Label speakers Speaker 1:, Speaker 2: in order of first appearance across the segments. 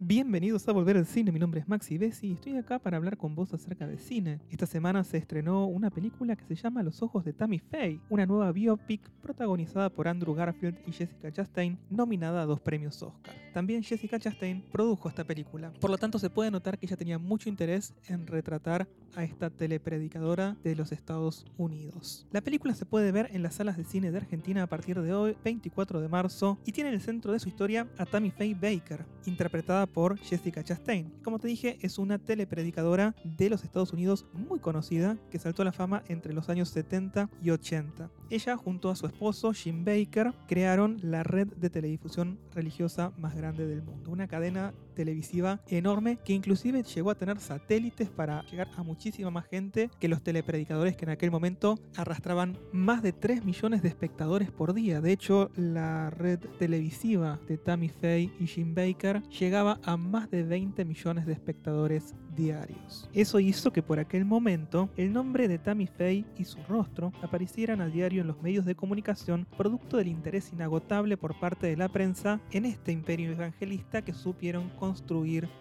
Speaker 1: Bienvenidos a Volver al Cine, mi nombre es Maxi Bessi y estoy acá para hablar con vos acerca de cine. Esta semana se estrenó una película que se llama Los Ojos de Tammy Faye, una nueva biopic protagonizada por Andrew Garfield y Jessica Chastain, nominada a dos premios Oscar. También Jessica Chastain produjo esta película, por lo tanto se puede notar que ella tenía mucho interés en retratar a esta telepredicadora de los Estados Unidos. La película se puede ver en las salas de cine de Argentina a partir de hoy, 24 de marzo, y tiene en el centro de su historia a Tammy Faye Baker, interpretada por Jessica Chastain. Como te dije, es una telepredicadora de los Estados Unidos muy conocida que saltó a la fama entre los años 70 y 80. Ella, junto a su esposo Jim Baker, crearon la red de teledifusión religiosa más grande del mundo, una cadena televisiva enorme que inclusive llegó a tener satélites para llegar a muchísima más gente que los telepredicadores que en aquel momento arrastraban más de 3 millones de espectadores por día. De hecho, la red televisiva de Tammy Faye y Jim Baker llegaba a más de 20 millones de espectadores diarios. Eso hizo que por aquel momento el nombre de Tammy Faye y su rostro aparecieran a diario en los medios de comunicación, producto del interés inagotable por parte de la prensa en este imperio evangelista que supieron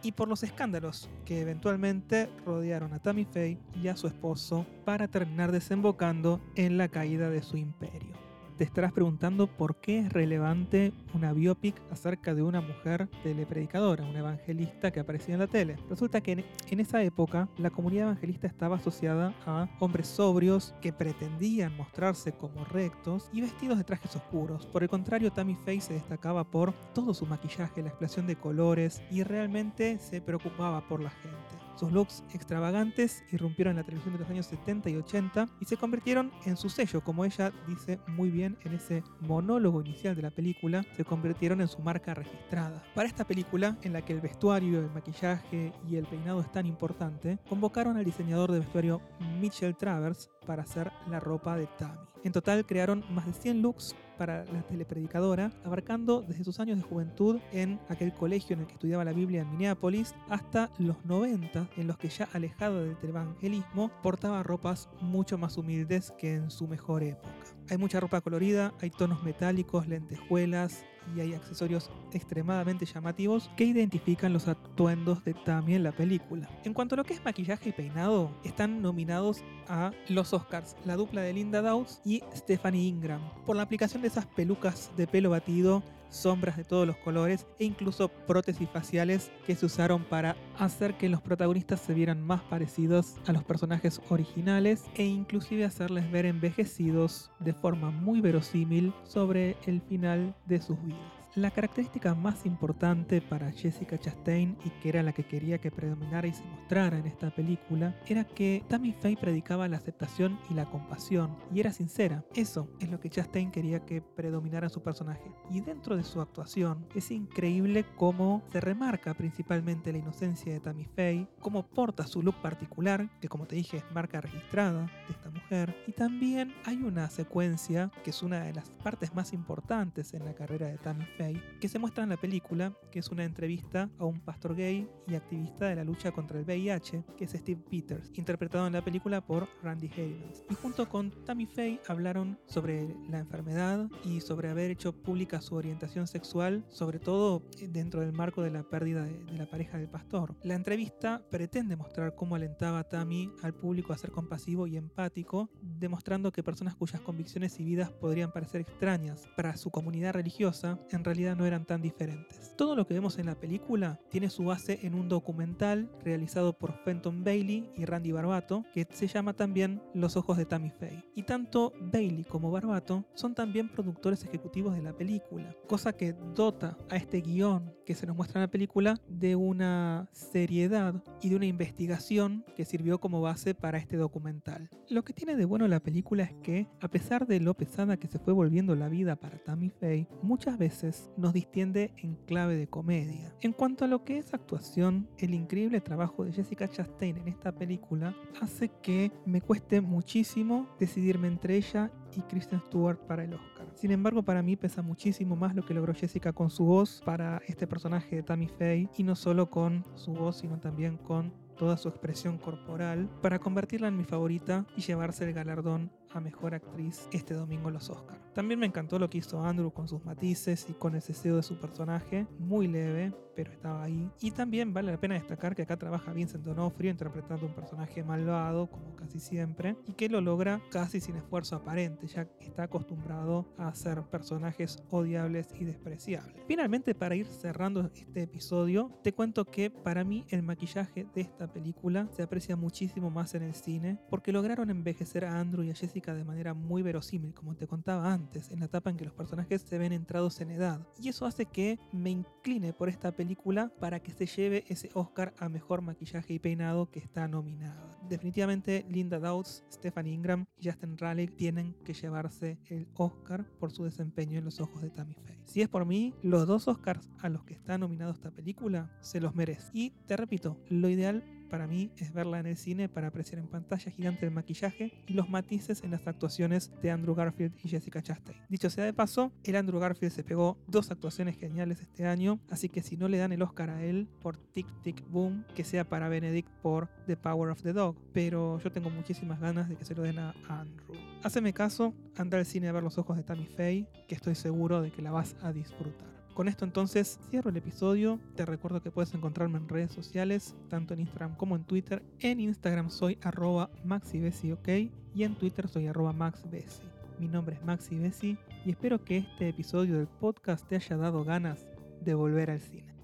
Speaker 1: y por los escándalos que eventualmente rodearon a Tammy Faye y a su esposo para terminar desembocando en la caída de su imperio te estarás preguntando por qué es relevante una biopic acerca de una mujer telepredicadora, una evangelista que aparecía en la tele. Resulta que en esa época la comunidad evangelista estaba asociada a hombres sobrios que pretendían mostrarse como rectos y vestidos de trajes oscuros. Por el contrario, Tammy Faye se destacaba por todo su maquillaje, la explosión de colores y realmente se preocupaba por la gente. Sus looks extravagantes irrumpieron en la televisión de los años 70 y 80 y se convirtieron en su sello, como ella dice muy bien en ese monólogo inicial de la película, se convirtieron en su marca registrada. Para esta película, en la que el vestuario, el maquillaje y el peinado es tan importante, convocaron al diseñador de vestuario Mitchell Travers para hacer la ropa de Tammy. En total crearon más de 100 looks para la telepredicadora, abarcando desde sus años de juventud en aquel colegio en el que estudiaba la Biblia en Minneapolis hasta los 90, en los que ya alejado del evangelismo portaba ropas mucho más humildes que en su mejor época. Hay mucha ropa colorida, hay tonos metálicos, lentejuelas, y hay accesorios extremadamente llamativos que identifican los atuendos de Tammy en la película. En cuanto a lo que es maquillaje y peinado, están nominados a los Oscars la dupla de Linda Dawes y Stephanie Ingram por la aplicación de esas pelucas de pelo batido sombras de todos los colores e incluso prótesis faciales que se usaron para hacer que los protagonistas se vieran más parecidos a los personajes originales e inclusive hacerles ver envejecidos de forma muy verosímil sobre el final de sus vidas. La característica más importante para Jessica Chastain y que era la que quería que predominara y se mostrara en esta película era que Tammy Faye predicaba la aceptación y la compasión y era sincera. Eso es lo que Chastain quería que predominara en su personaje. Y dentro de su actuación es increíble cómo se remarca principalmente la inocencia de Tammy Faye, cómo porta su look particular, que como te dije es marca registrada de esta mujer, y también hay una secuencia que es una de las partes más importantes en la carrera de Tammy Faye que se muestra en la película, que es una entrevista a un pastor gay y activista de la lucha contra el VIH, que es Steve Peters, interpretado en la película por Randy Havens. Y junto con Tammy Faye hablaron sobre la enfermedad y sobre haber hecho pública su orientación sexual, sobre todo eh, dentro del marco de la pérdida de, la pareja del pastor. La entrevista pretende mostrar cómo alentaba Tammy al público a ser compasivo y empático, demostrando que personas cuyas convicciones y vidas podrían parecer extrañas para su comunidad religiosa, en realidad no eran tan diferentes. Todo lo que vemos en la película tiene su base en un documental realizado por Fenton Bailey y Randy Barbato, que se llama también Los ojos de Tammy Faye. Y tanto Bailey como Barbato son también productores ejecutivos de la película, cosa que dota a este guion que se nos muestra en la película de una seriedad y de una investigación que sirvió como base para este documental. Lo que tiene de bueno la película es que, a pesar de lo pesada que se fue volviendo la vida para Tammy Faye, muchas veces nos distiende en clave de comedia. En cuanto a lo que es actuación, el increíble trabajo de Jessica Chastain en esta película hace que me cueste muchísimo decidirme entre ella y Kristen Stewart para el Oscar. Sin embargo, para mí pesa muchísimo más lo que logró Jessica con su voz para este personaje de Tammy Faye y no solo con su voz, sino también con toda su expresión corporal para convertirla en mi favorita y llevarse el galardón a Mejor Actriz este domingo en los Oscars. También me encantó lo que hizo Andrew con sus matices y con el ceseo de su personaje, muy leve, pero estaba ahí. Y también vale la pena destacar que acá trabaja Vincent D'Onofrio interpretando un personaje malvado, como casi siempre, y que lo logra casi sin esfuerzo aparente, ya que está acostumbrado a hacer personajes odiables y despreciables. Finalmente, para ir cerrando este episodio, te cuento que para mí el maquillaje de esta película se aprecia muchísimo más en el cine, porque lograron envejecer a Andrew y a Jessica de manera muy verosímil, como te contaba antes, en la etapa en que los personajes se ven entrados en edad. Y eso hace que me incline por esta película para que se lleve ese Oscar a mejor maquillaje y peinado que está nominada. Definitivamente Linda Dowds, Stephanie Ingram y Justin Raleigh tienen que llevarse el Oscar por su desempeño en los ojos de Tammy Faye. Si es por mí, los dos Oscars a los que está nominado esta película se los merece. Y te repito, lo ideal para mí es verla en el cine para apreciar en pantalla gigante el maquillaje y los matices en las actuaciones de Andrew Garfield y Jessica Chastain. Dicho sea de paso, el Andrew Garfield se pegó dos actuaciones geniales este año, así que si no le dan el Oscar a él por Tic Tic Boom, que sea para Benedict por The Power of the Dog, pero yo tengo muchísimas ganas de que se lo den a Andrew. Haceme caso, anda al cine a ver los ojos de Tammy Faye, que estoy seguro de que la vas a disfrutar. Con esto entonces cierro el episodio. Te recuerdo que puedes encontrarme en redes sociales, tanto en Instagram como en Twitter. En Instagram soy arroba maxibesi, ok, y en Twitter soy arroba maxbesi. Mi nombre es Maxi y espero que este episodio del podcast te haya dado ganas de volver al cine.